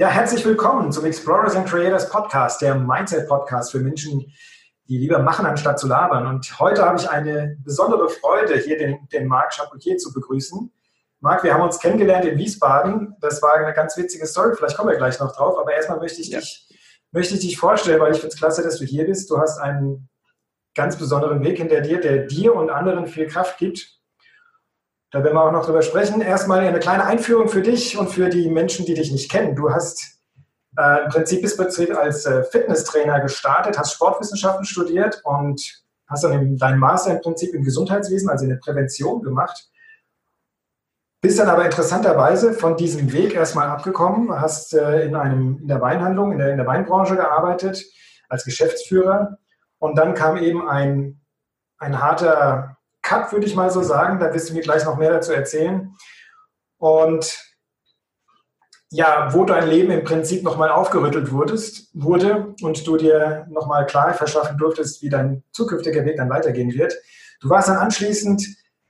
Ja, herzlich willkommen zum Explorers and Creators Podcast, der Mindset-Podcast für Menschen, die lieber machen, anstatt zu labern. Und heute habe ich eine besondere Freude, hier den, den Marc Chapoutier zu begrüßen. Marc, wir haben uns kennengelernt in Wiesbaden. Das war eine ganz witzige Story, vielleicht kommen wir gleich noch drauf. Aber erstmal möchte ich, ja. dich, möchte ich dich vorstellen, weil ich finde es klasse, dass du hier bist. Du hast einen ganz besonderen Weg hinter dir, der dir und anderen viel Kraft gibt. Da werden wir auch noch drüber sprechen. Erstmal eine kleine Einführung für dich und für die Menschen, die dich nicht kennen. Du hast äh, im Prinzip bist du als äh, Fitnesstrainer gestartet, hast Sportwissenschaften studiert und hast dann deinen Master im Prinzip im Gesundheitswesen, also in der Prävention gemacht. Bist dann aber interessanterweise von diesem Weg erstmal abgekommen, hast äh, in, einem, in der Weinhandlung, in der, in der Weinbranche gearbeitet, als Geschäftsführer. Und dann kam eben ein, ein harter Cut, würde ich mal so sagen. Da wirst du mir gleich noch mehr dazu erzählen. Und ja, wo dein Leben im Prinzip nochmal aufgerüttelt wurdest, wurde und du dir nochmal klar verschaffen durftest, wie dein zukünftiger Weg dann weitergehen wird. Du warst dann anschließend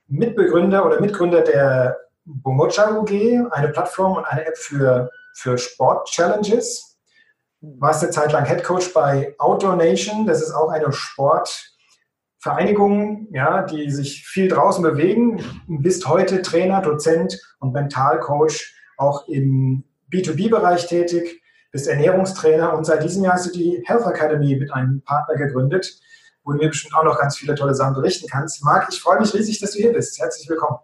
Mitbegründer oder Mitgründer der Bomocha UG, eine Plattform und eine App für, für Sport-Challenges. Warst eine Zeit lang Head Coach bei Outdoor Nation, das ist auch eine Sport- Vereinigungen, ja, die sich viel draußen bewegen. Bist heute Trainer, Dozent und Mentalcoach auch im B2B-Bereich tätig, bist Ernährungstrainer und seit diesem Jahr hast du die Health Academy mit einem Partner gegründet, wo du mir bestimmt auch noch ganz viele tolle Sachen berichten kannst. Marc, ich freue mich riesig, dass du hier bist. Herzlich willkommen.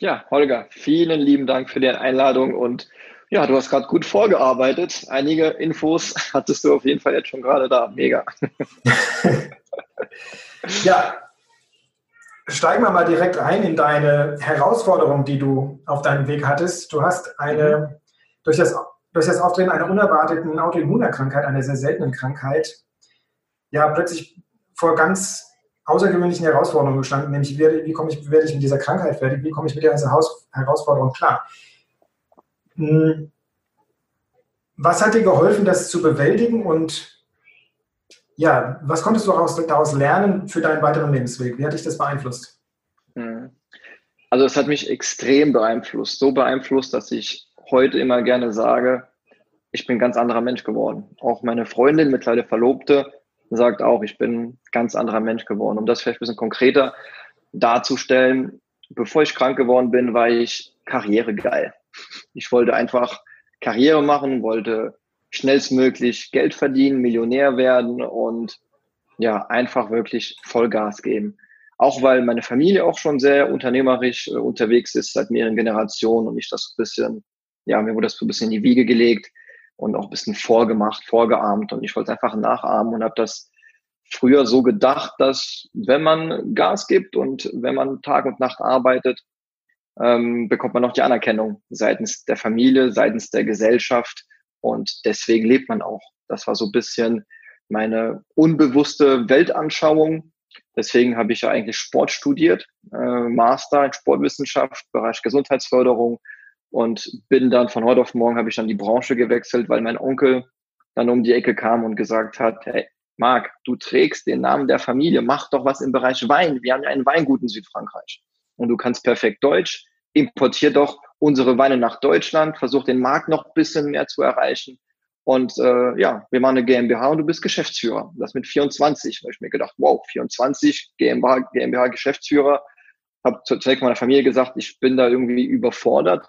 Ja, Holger, vielen lieben Dank für die Einladung und ja, du hast gerade gut vorgearbeitet. Einige Infos hattest du auf jeden Fall jetzt schon gerade da. Mega. Ja, steigen wir mal direkt ein in deine Herausforderung, die du auf deinem Weg hattest. Du hast eine, mhm. durch das, durch das Auftreten einer unerwarteten Autoimmunerkrankheit, einer sehr seltenen Krankheit, ja, plötzlich vor ganz außergewöhnlichen Herausforderungen gestanden, nämlich wie, wie komme ich, werde ich mit dieser Krankheit fertig, wie komme ich mit dieser Herausforderung klar. Hm. Was hat dir geholfen, das zu bewältigen und ja, was konntest du daraus lernen für deinen weiteren Lebensweg? Wie hat dich das beeinflusst? Hm. Also es hat mich extrem beeinflusst, so beeinflusst, dass ich heute immer gerne sage, ich bin ein ganz anderer Mensch geworden. Auch meine Freundin, mittlerweile Verlobte, sagt auch, ich bin ein ganz anderer Mensch geworden. Um das vielleicht ein bisschen konkreter darzustellen, bevor ich krank geworden bin, war ich karrieregeil. Ich wollte einfach Karriere machen, wollte schnellstmöglich Geld verdienen, Millionär werden und ja, einfach wirklich Vollgas geben. Auch weil meine Familie auch schon sehr unternehmerisch äh, unterwegs ist seit mehreren Generationen und ich das so ein bisschen, ja, mir wurde das so ein bisschen in die Wiege gelegt und auch ein bisschen vorgemacht, vorgeahmt und ich wollte einfach nachahmen und habe das früher so gedacht, dass wenn man Gas gibt und wenn man Tag und Nacht arbeitet, ähm, bekommt man auch die Anerkennung seitens der Familie, seitens der Gesellschaft und deswegen lebt man auch. Das war so ein bisschen meine unbewusste Weltanschauung. Deswegen habe ich ja eigentlich Sport studiert, äh, Master in Sportwissenschaft, Bereich Gesundheitsförderung und bin dann von heute auf morgen habe ich dann die Branche gewechselt, weil mein Onkel dann um die Ecke kam und gesagt hat, hey, Marc, du trägst den Namen der Familie, mach doch was im Bereich Wein. Wir haben ja einen Weingut in Südfrankreich und du kannst perfekt Deutsch, importier doch unsere Weine nach Deutschland, versuch den Markt noch ein bisschen mehr zu erreichen. Und äh, ja, wir machen eine GmbH und du bist Geschäftsführer. Das mit 24. Da habe ich mir gedacht, wow, 24, GmbH, GmbH Geschäftsführer. Habe zunächst meiner Familie gesagt, ich bin da irgendwie überfordert.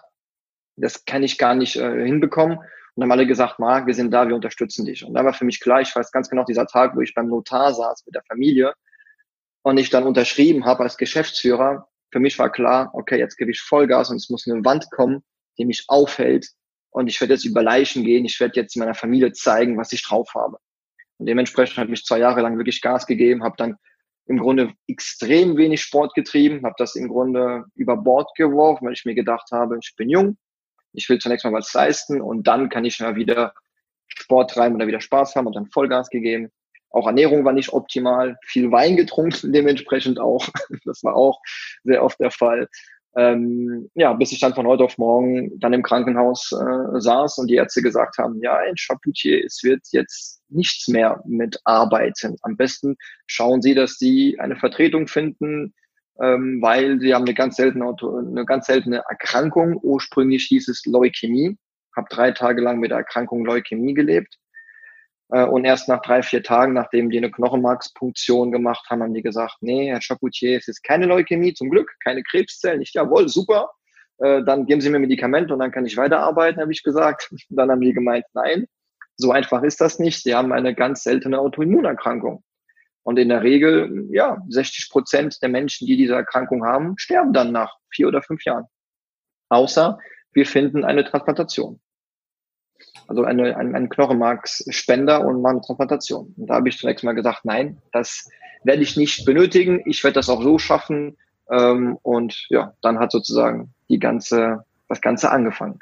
Das kann ich gar nicht äh, hinbekommen. Und haben alle gesagt, Marc, wir sind da, wir unterstützen dich. Und da war für mich klar, ich weiß ganz genau dieser Tag, wo ich beim Notar saß mit der Familie und ich dann unterschrieben habe als Geschäftsführer, für mich war klar, okay, jetzt gebe ich Vollgas und es muss eine Wand kommen, die mich aufhält. Und ich werde jetzt über Leichen gehen. Ich werde jetzt meiner Familie zeigen, was ich drauf habe. Und dementsprechend habe ich zwei Jahre lang wirklich Gas gegeben, habe dann im Grunde extrem wenig Sport getrieben, habe das im Grunde über Bord geworfen, weil ich mir gedacht habe, ich bin jung, Ich will zunächst mal was leisten und dann kann ich mal wieder Sport treiben oder wieder Spaß haben und dann Vollgas gegeben. Auch Ernährung war nicht optimal, viel Wein getrunken, dementsprechend auch. Das war auch sehr oft der Fall. Ähm, ja, bis ich dann von heute auf morgen dann im Krankenhaus äh, saß und die Ärzte gesagt haben, ja, ein Chapoutier, es wird jetzt nichts mehr mit Arbeiten. Am besten schauen Sie, dass Sie eine Vertretung finden, ähm, weil Sie haben eine ganz seltene, eine ganz seltene Erkrankung. Ursprünglich hieß es Leukämie. Hab drei Tage lang mit der Erkrankung Leukämie gelebt. Äh, und erst nach drei, vier Tagen, nachdem die eine Knochenmarkspunktion gemacht haben, haben die gesagt, nee, Herr Chapoutier, es ist keine Leukämie, zum Glück, keine Krebszellen. Ich, jawohl, super. Äh, dann geben Sie mir Medikamente und dann kann ich weiterarbeiten, habe ich gesagt. Dann haben die gemeint, nein, so einfach ist das nicht. Sie haben eine ganz seltene Autoimmunerkrankung. Und in der Regel, ja, 60 Prozent der Menschen, die diese Erkrankung haben, sterben dann nach vier oder fünf Jahren. Außer wir finden eine Transplantation also eine, ein, ein Knochenmarksspender und mal eine Transplantation. Und da habe ich zunächst mal gesagt, nein, das werde ich nicht benötigen. Ich werde das auch so schaffen. Ähm, und ja, dann hat sozusagen die ganze, das Ganze angefangen.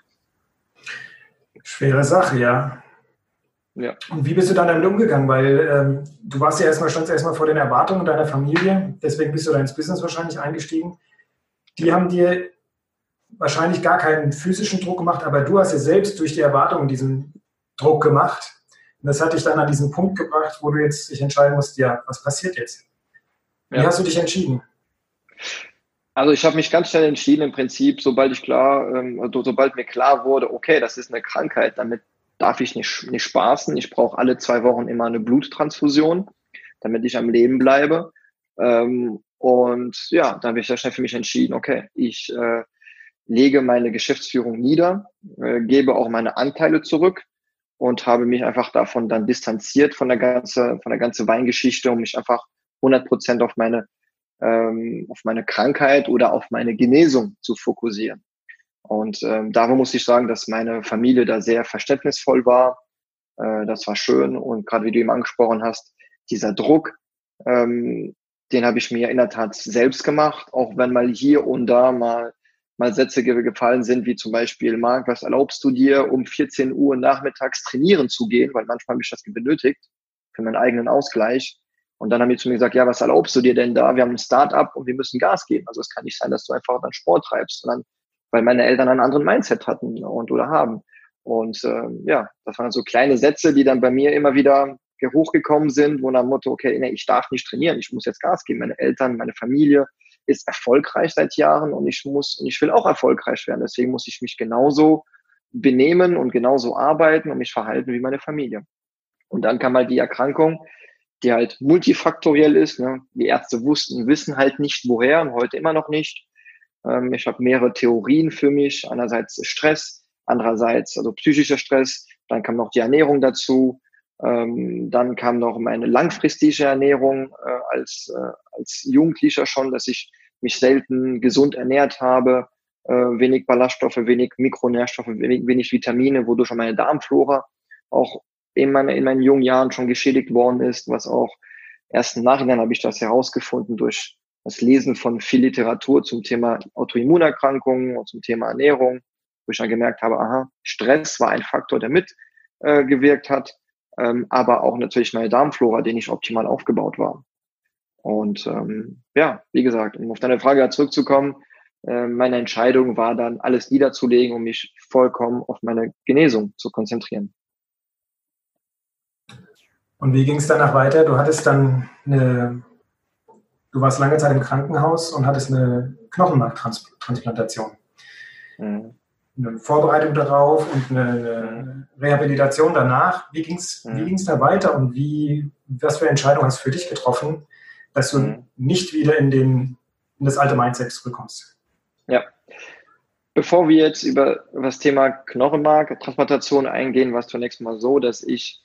Schwere Sache, ja. Ja. Und wie bist du dann damit umgegangen? Weil ähm, du warst ja erstmal, standst erstmal vor den Erwartungen deiner Familie, deswegen bist du da ins Business wahrscheinlich eingestiegen. Die haben dir wahrscheinlich gar keinen physischen Druck gemacht, aber du hast ja selbst durch die Erwartungen diesen Druck gemacht. Und das hat dich dann an diesen Punkt gebracht, wo du jetzt dich entscheiden musst, ja, was passiert jetzt? Wie ja. hast du dich entschieden? Also ich habe mich ganz schnell entschieden, im Prinzip, sobald ich klar, ähm, also sobald mir klar wurde, okay, das ist eine Krankheit, damit darf ich nicht, nicht spaßen. Ich brauche alle zwei Wochen immer eine Bluttransfusion, damit ich am Leben bleibe. Ähm, und ja, da habe ich sehr schnell für mich entschieden, okay, ich äh, lege meine Geschäftsführung nieder, äh, gebe auch meine Anteile zurück und habe mich einfach davon dann distanziert von der ganzen, von der ganzen Weingeschichte, um mich einfach 100 Prozent auf meine, ähm, auf meine Krankheit oder auf meine Genesung zu fokussieren. Und ähm, darum muss ich sagen, dass meine Familie da sehr verständnisvoll war. Äh, das war schön. Und gerade wie du eben angesprochen hast, dieser Druck, ähm, den habe ich mir in der Tat selbst gemacht, auch wenn mal hier und da mal mal Sätze gefallen sind, wie zum Beispiel, Marc, was erlaubst du dir, um 14 Uhr nachmittags trainieren zu gehen, weil manchmal habe ich das benötigt für meinen eigenen Ausgleich. Und dann haben die zu mir gesagt, ja, was erlaubst du dir denn da? Wir haben ein Start-up und wir müssen Gas geben. Also es kann nicht sein, dass du einfach dann Sport treibst, sondern weil meine Eltern einen anderen Mindset hatten und oder haben. Und äh, ja, das waren so kleine Sätze, die dann bei mir immer wieder hochgekommen sind, wo nach dem Motto, okay, nee, ich darf nicht trainieren, ich muss jetzt Gas geben. Meine Eltern, meine Familie, ist erfolgreich seit Jahren und ich muss und ich will auch erfolgreich werden. Deswegen muss ich mich genauso benehmen und genauso arbeiten und mich verhalten wie meine Familie. Und dann kam halt die Erkrankung, die halt multifaktoriell ist. Ne? Die Ärzte wussten, wissen halt nicht woher und heute immer noch nicht. Ähm, ich habe mehrere Theorien für mich. Einerseits Stress, andererseits also psychischer Stress. Dann kam noch die Ernährung dazu. Ähm, dann kam noch meine langfristige Ernährung äh, als, äh, als Jugendlicher schon, dass ich mich selten gesund ernährt habe, äh, wenig Ballaststoffe, wenig Mikronährstoffe, wenig, wenig Vitamine, wodurch meine Darmflora auch in, meine, in meinen jungen Jahren schon geschädigt worden ist, was auch erst im Nachhinein habe ich das herausgefunden durch das Lesen von viel Literatur zum Thema Autoimmunerkrankungen und zum Thema Ernährung, wo ich dann gemerkt habe, aha, Stress war ein Faktor, der mitgewirkt äh, hat, ähm, aber auch natürlich meine Darmflora, die nicht optimal aufgebaut war. Und ähm, ja, wie gesagt, um auf deine Frage zurückzukommen, äh, meine Entscheidung war dann, alles niederzulegen, um mich vollkommen auf meine Genesung zu konzentrieren. Und wie ging es danach weiter? Du hattest dann eine, du warst lange Zeit im Krankenhaus und hattest eine Knochenmarktransplantation. Mhm. Eine Vorbereitung darauf und eine, Rehabilitation danach. Wie ging es mhm. wie ging's da weiter und wie, was für Entscheidungen hast du für dich getroffen, dass du mhm. nicht wieder in, den, in das alte Mindset zurückkommst. Ja. Bevor wir jetzt über das Thema Knochenmarktransplantation eingehen, war es zunächst mal so, dass ich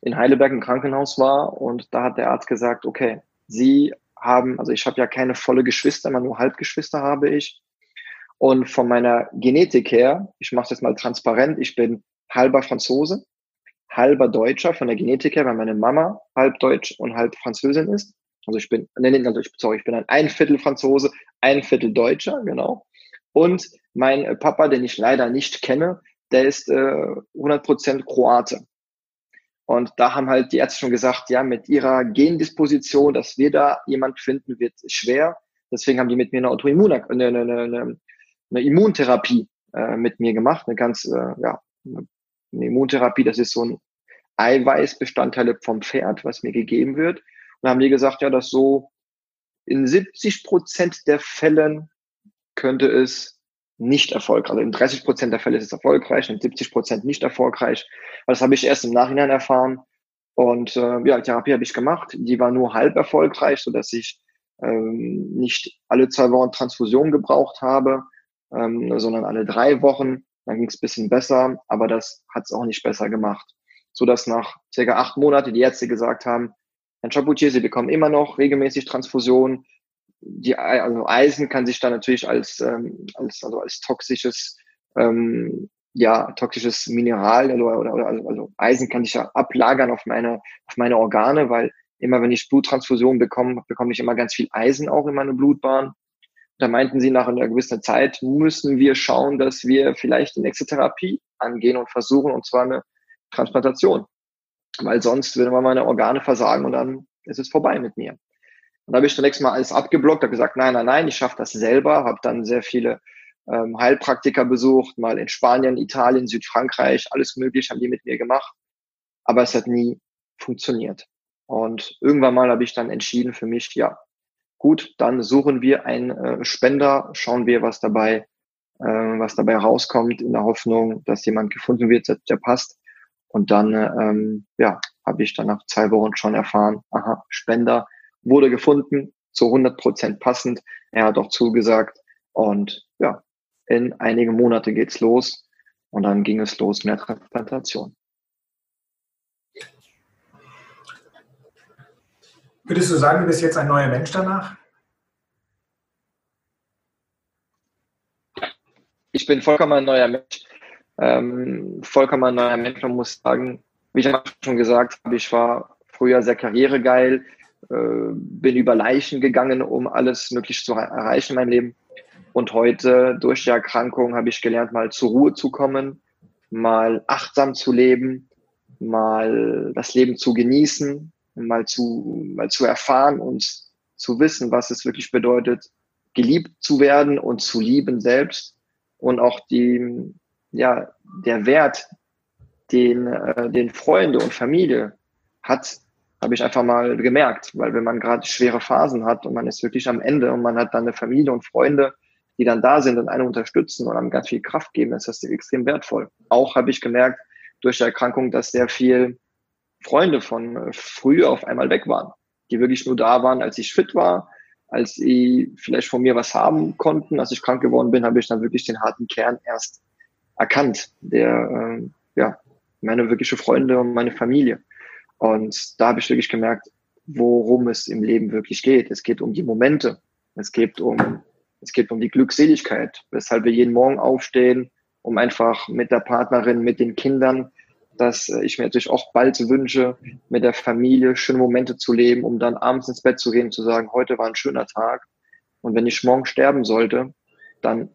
in Heidelberg im Krankenhaus war und da hat der Arzt gesagt, okay, Sie haben, also ich habe ja keine volle Geschwister, immer nur Halbgeschwister habe ich. Und von meiner Genetik her, ich mache es jetzt mal transparent, ich bin halber Franzose, halber Deutscher von der Genetik her, weil meine Mama halb Deutsch und halb Französin ist. Also ich bin, nee, nee, sorry, ich bin ein, ein Viertel Franzose, ein Viertel Deutscher, genau. Und mein Papa, den ich leider nicht kenne, der ist äh, 100% Kroate. Und da haben halt die Ärzte schon gesagt, ja, mit ihrer Gendisposition, dass wir da jemand finden, wird schwer. Deswegen haben die mit mir eine Autoimmun, eine, eine, eine, eine Immuntherapie äh, mit mir gemacht, eine ganz, äh, ja, eine Immuntherapie, das ist so ein Eiweißbestandteil vom Pferd, was mir gegeben wird. Dann haben die gesagt, ja, dass so in 70 Prozent der Fällen könnte es nicht erfolgreich. Also in 30 Prozent der Fälle ist es erfolgreich, in 70 Prozent nicht erfolgreich. Das habe ich erst im Nachhinein erfahren. Und äh, ja, Therapie habe ich gemacht. Die war nur halb erfolgreich, so dass ich ähm, nicht alle zwei Wochen Transfusion gebraucht habe, ähm, sondern alle drei Wochen. Dann ging es bisschen besser, aber das hat es auch nicht besser gemacht. So dass nach circa acht Monaten die Ärzte gesagt haben, Herr Chapoutier, Sie bekommen immer noch regelmäßig Transfusion die, also Eisen kann sich da natürlich als, ähm, als, also als toxisches, ähm, ja, toxisches Mineral oder, oder, oder also Eisen kann sich ja ablagern auf meine, auf meine Organe, weil immer wenn ich Bluttransfusion bekomme, bekomme ich immer ganz viel Eisen auch in meine Blutbahn. Da meinten sie, nach einer gewissen Zeit müssen wir schauen, dass wir vielleicht die nächste Therapie angehen und versuchen, und zwar eine Transplantation. Weil sonst würden wir meine Organe versagen und dann ist es vorbei mit mir. Und da habe ich zunächst mal alles abgeblockt, habe gesagt, nein, nein, nein, ich schaffe das selber, habe dann sehr viele ähm, Heilpraktiker besucht, mal in Spanien, Italien, Südfrankreich, alles mögliche haben die mit mir gemacht. Aber es hat nie funktioniert. Und irgendwann mal habe ich dann entschieden für mich, ja, gut, dann suchen wir einen äh, Spender, schauen wir, was dabei, äh, was dabei rauskommt, in der Hoffnung, dass jemand gefunden wird, der passt. Und dann, ähm, ja, habe ich dann nach zwei Wochen schon erfahren, aha, Spender, wurde gefunden, zu 100 Prozent passend. Er hat auch zugesagt und ja, in einige Monate geht's los und dann ging es los mit der Transplantation. Würdest du sagen, du bist jetzt ein neuer Mensch danach? Ich bin vollkommen ein neuer Mensch. Ähm, vollkommen neuer Mensch. Man muss sagen, wie ich schon gesagt habe, ich war früher sehr karrieregeil. Äh, bin über Leichen gegangen, um alles Mögliche zu erreichen in meinem Leben. Und heute durch die Erkrankung habe ich gelernt, mal zur Ruhe zu kommen, mal achtsam zu leben, mal das Leben zu genießen, mal zu, mal zu erfahren und zu wissen, was es wirklich bedeutet, geliebt zu werden und zu lieben selbst und auch die, ja, der Wert, den, äh, den Freunde und Familie hat, habe ich einfach mal gemerkt, weil wenn man gerade schwere Phasen hat und man ist wirklich am Ende und man hat dann eine Familie und Freunde, die dann da sind und einen unterstützen und einem ganz viel Kraft geben, ist das extrem wertvoll. Auch habe ich gemerkt durch die Erkrankung, dass sehr viel Freunde von früher auf einmal weg waren, die wirklich nur da waren, als ich fit war, als sie vielleicht von mir was haben konnten. Als ich krank geworden bin, habe ich dann wirklich den harten Kern erst erkannt, der äh, ja meine wirkliche Freunde und meine Familie. Und da habe ich wirklich gemerkt, worum es im Leben wirklich geht. Es geht um die Momente. Es geht um, es geht um die Glückseligkeit, weshalb wir jeden Morgen aufstehen, um einfach mit der Partnerin, mit den Kindern, dass ich mir natürlich auch bald wünsche, mit der Familie schöne Momente zu leben, um dann abends ins Bett zu gehen und zu sagen, heute war ein schöner Tag. Und wenn ich morgen sterben sollte, dann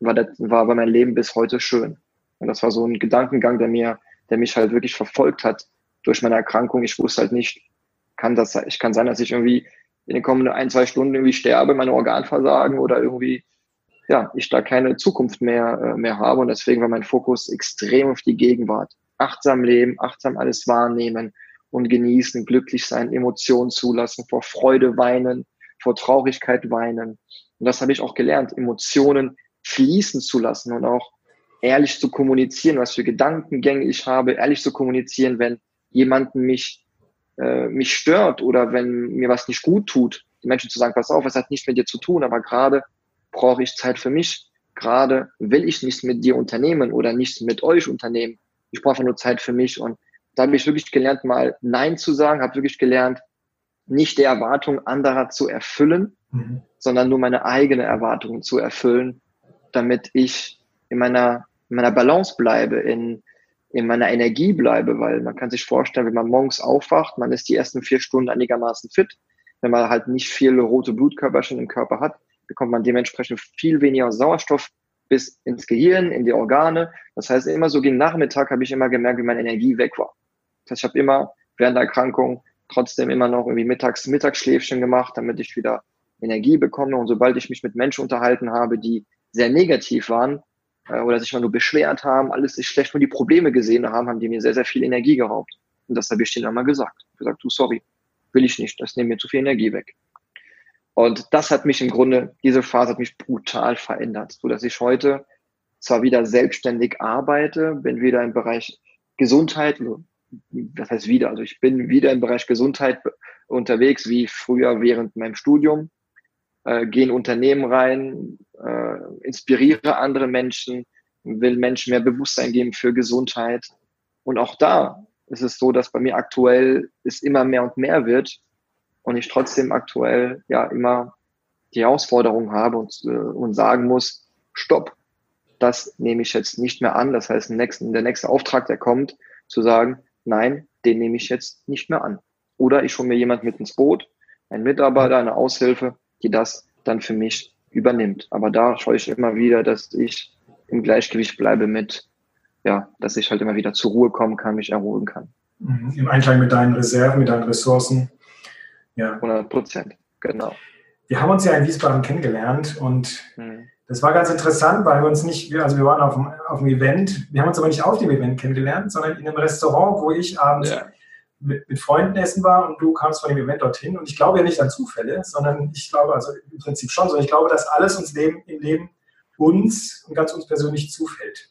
war, das, war aber mein Leben bis heute schön. Und das war so ein Gedankengang, der mir, der mich halt wirklich verfolgt hat, durch meine Erkrankung, ich wusste halt nicht, kann das, ich kann sein, dass ich irgendwie in den kommenden ein, zwei Stunden irgendwie sterbe, meine Organversagen oder irgendwie, ja, ich da keine Zukunft mehr, äh, mehr habe. Und deswegen war mein Fokus extrem auf die Gegenwart. Achtsam leben, achtsam alles wahrnehmen und genießen, glücklich sein, Emotionen zulassen, vor Freude weinen, vor Traurigkeit weinen. Und das habe ich auch gelernt, Emotionen fließen zu lassen und auch ehrlich zu kommunizieren, was für Gedankengänge ich habe, ehrlich zu kommunizieren, wenn jemanden mich, äh, mich stört oder wenn mir was nicht gut tut, die Menschen zu sagen, pass auf, es hat nichts mit dir zu tun, aber gerade brauche ich Zeit für mich. Gerade will ich nichts mit dir unternehmen oder nichts mit euch unternehmen. Ich brauche nur Zeit für mich. Und da habe ich wirklich gelernt, mal Nein zu sagen, habe wirklich gelernt, nicht der Erwartung anderer zu erfüllen, mhm. sondern nur meine eigene Erwartungen zu erfüllen, damit ich in meiner, in meiner Balance bleibe, in, in meiner Energie bleibe, weil man kann sich vorstellen, wenn man morgens aufwacht, man ist die ersten vier Stunden einigermaßen fit. Wenn man halt nicht viele rote Blutkörperchen im Körper hat, bekommt man dementsprechend viel weniger Sauerstoff bis ins Gehirn, in die Organe. Das heißt, immer so gegen Nachmittag habe ich immer gemerkt, wie meine Energie weg war. Das heißt, ich habe immer während der Erkrankung trotzdem immer noch irgendwie mittags Mittagsschläfchen gemacht, damit ich wieder Energie bekomme. Und sobald ich mich mit Menschen unterhalten habe, die sehr negativ waren äh, oder sich mal nur beschwert haben, alles ist schlecht, nur die Probleme gesehen haben, haben die mir sehr, sehr viel Energie geraubt. Und das habe ich denen einmal gesagt. Ich gesagt, du, sorry, will ich nicht, das nimmt mir zu viel Energie weg. Und das hat mich im Grunde, diese Phase hat mich brutal verändert, so dass ich heute zwar wieder selbstständig arbeite, bin wieder im Bereich Gesundheit, das heißt wieder, also ich bin wieder im Bereich Gesundheit unterwegs, wie früher während meinem Studium, äh, gehe in Unternehmen rein, äh, inspiriere andere Menschen, will Menschen mehr Bewusstsein geben für Gesundheit. Und auch da ist es so, dass bei mir aktuell es immer mehr und mehr wird, und ich trotzdem aktuell ja immer die Herausforderung habe und, äh, und sagen muss, stopp, das nehme ich jetzt nicht mehr an. Das heißt, nächsten, der nächste Auftrag, der kommt, zu sagen, nein, den nehme ich jetzt nicht mehr an. Oder ich hole mir jemand mit ins Boot, ein Mitarbeiter, eine Aushilfe, die das dann für mich übernimmt. Aber da schaue ich immer wieder, dass ich im Gleichgewicht bleibe mit, ja, dass ich halt immer wieder zur Ruhe kommen kann, mich erholen kann. Mhm. Im Einklang mit deinen Reserven, mit deinen Ressourcen. Ja. 100 Prozent, genau. Wir haben uns ja in Wiesbaden kennengelernt und mhm. das war ganz interessant, weil wir uns nicht, also wir waren auf einem, auf einem Event, wir haben uns aber nicht auf dem Event kennengelernt, sondern in einem Restaurant, wo ich abends ja. Mit, mit Freunden essen war und du kamst von dem Event dorthin. Und ich glaube ja nicht an Zufälle, sondern ich glaube, also im Prinzip schon, sondern ich glaube, dass alles uns Leben, im Leben uns und ganz uns persönlich zufällt.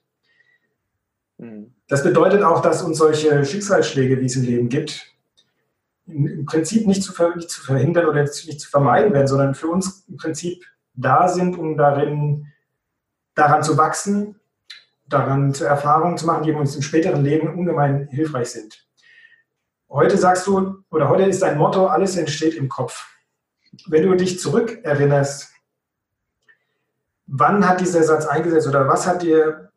Mhm. Das bedeutet auch, dass uns solche Schicksalsschläge, wie es im Leben gibt, im Prinzip nicht zu, nicht zu verhindern oder nicht zu vermeiden werden, sondern für uns im Prinzip da sind, um darin, daran zu wachsen, daran zu Erfahrungen zu machen, die uns im späteren Leben ungemein hilfreich sind. Heute sagst du, oder heute ist dein Motto, alles entsteht im Kopf. Wenn du dich zurückerinnerst, wann hat dieser Satz eingesetzt oder was hat dir,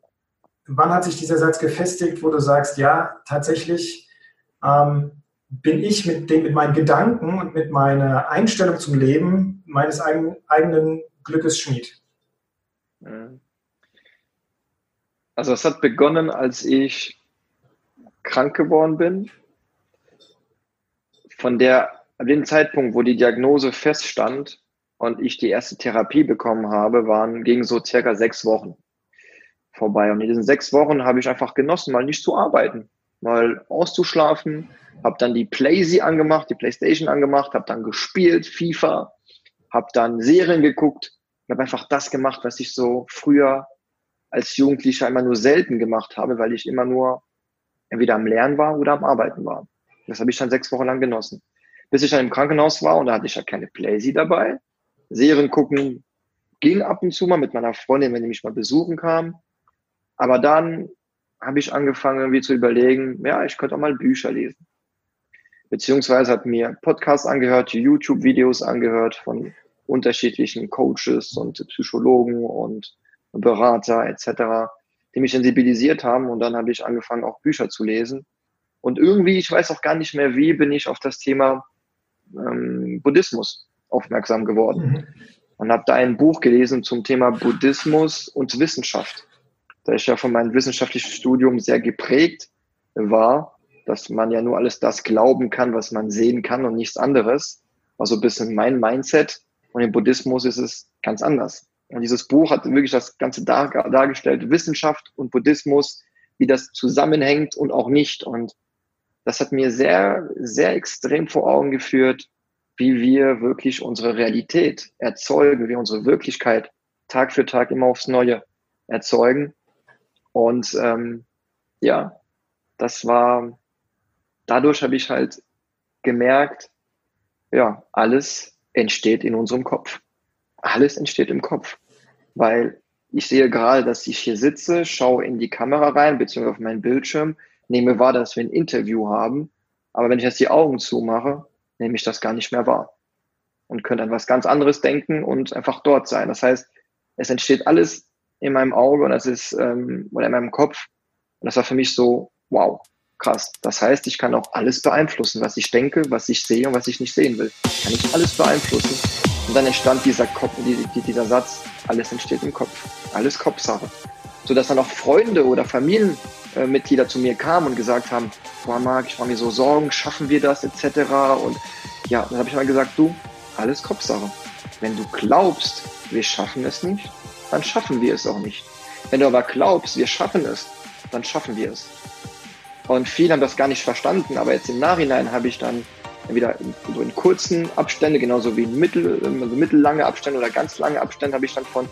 wann hat sich dieser Satz gefestigt, wo du sagst, ja, tatsächlich, ähm, bin ich mit, dem, mit meinen Gedanken und mit meiner Einstellung zum Leben meines eigenen, eigenen Glückes Schmied. Mhm. Also es hat begonnen, als ich krank geworden bin. Von der, an dem Zeitpunkt, wo die Diagnose feststand und ich die erste Therapie bekommen habe, waren gegen so circa sechs Wochen vorbei. Und in diesen sechs Wochen habe ich einfach genossen, mal nicht zu arbeiten, mal auszuschlafen, habe dann die Playsee angemacht, die Playstation angemacht, habe dann gespielt, FIFA, habe dann Serien geguckt und habe einfach das gemacht, was ich so früher als Jugendlicher immer nur selten gemacht habe, weil ich immer nur entweder am Lernen war oder am Arbeiten war. Das habe ich dann sechs Wochen lang genossen. Bis ich dann im Krankenhaus war und da hatte ich ja keine Playsee dabei. Serien gucken ging ab und zu mal mit meiner Freundin, wenn die mich mal besuchen kam. Aber dann habe ich angefangen, irgendwie zu überlegen, ja, ich könnte auch mal Bücher lesen beziehungsweise hat mir Podcasts angehört, YouTube-Videos angehört von unterschiedlichen Coaches und Psychologen und Berater etc., die mich sensibilisiert haben und dann habe ich angefangen, auch Bücher zu lesen. Und irgendwie, ich weiß auch gar nicht mehr wie, bin ich auf das Thema ähm, Buddhismus aufmerksam geworden mhm. und habe da ein Buch gelesen zum Thema Buddhismus und Wissenschaft. Da ich ja von meinem wissenschaftlichen Studium sehr geprägt war, dass man ja nur alles das glauben kann, was man sehen kann und nichts anderes. Also ein bisschen mein Mindset. Und im Buddhismus ist es ganz anders. Und dieses Buch hat wirklich das Ganze dar dargestellt, Wissenschaft und Buddhismus, wie das zusammenhängt und auch nicht. Und das hat mir sehr, sehr extrem vor Augen geführt, wie wir wirklich unsere Realität erzeugen, wie unsere Wirklichkeit Tag für Tag immer aufs Neue erzeugen. Und ähm, ja, das war dadurch habe ich halt gemerkt, ja, alles entsteht in unserem Kopf. Alles entsteht im Kopf. Weil ich sehe gerade, dass ich hier sitze, schaue in die Kamera rein, beziehungsweise auf meinen Bildschirm, nehme wahr, dass wir ein Interview haben. Aber wenn ich jetzt die Augen zumache, nehme ich das gar nicht mehr wahr. Und könnte an was ganz anderes denken und einfach dort sein. Das heißt, es entsteht alles in meinem Auge und das ist, ähm, oder in meinem Kopf. Und das war für mich so, wow, krass. Das heißt, ich kann auch alles beeinflussen, was ich denke, was ich sehe und was ich nicht sehen will. Kann ich alles beeinflussen. Und dann entstand dieser, Kopf, dieser Satz, alles entsteht im Kopf, alles Kopfsache. Sodass dann auch Freunde oder Familienmitglieder zu mir kamen und gesagt haben, boah Marc, ich mache mir so Sorgen, schaffen wir das etc. Und ja, dann habe ich mal gesagt, du, alles Kopfsache. Wenn du glaubst, wir schaffen es nicht, dann schaffen wir es auch nicht. Wenn du aber glaubst, wir schaffen es, dann schaffen wir es. Und viele haben das gar nicht verstanden, aber jetzt im Nachhinein habe ich dann entweder so in kurzen Abstände, genauso wie in mittel, also mittellange Abstände oder ganz lange Abstände habe ich dann von,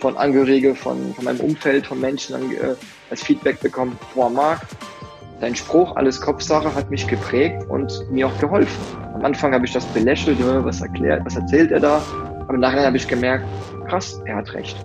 von Angehörige, von, von meinem Umfeld, von Menschen äh, als Feedback bekommen, boah Marc, dein Spruch, alles Kopfsache, hat mich geprägt und mir auch geholfen. Am Anfang habe ich das belächelt, was erklärt, was erzählt er da, aber nachher habe ich gemerkt, krass, er hat recht.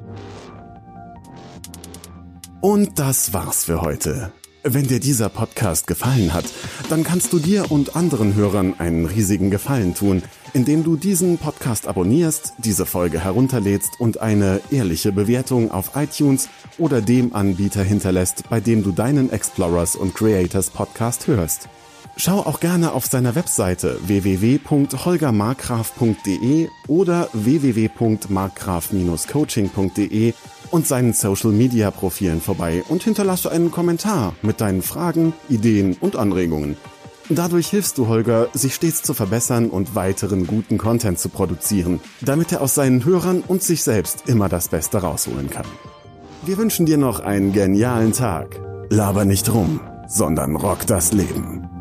Und das war's für heute. Wenn dir dieser Podcast gefallen hat, dann kannst du dir und anderen Hörern einen riesigen Gefallen tun, indem du diesen Podcast abonnierst, diese Folge herunterlädst und eine ehrliche Bewertung auf iTunes oder dem Anbieter hinterlässt, bei dem du deinen Explorers und Creators Podcast hörst. Schau auch gerne auf seiner Webseite www.holgermarkgraf.de oder www.markgraf-coaching.de und seinen Social Media Profilen vorbei und hinterlasse einen Kommentar mit deinen Fragen, Ideen und Anregungen. Dadurch hilfst du Holger, sich stets zu verbessern und weiteren guten Content zu produzieren, damit er aus seinen Hörern und sich selbst immer das Beste rausholen kann. Wir wünschen dir noch einen genialen Tag. Laber nicht rum, sondern rock das Leben.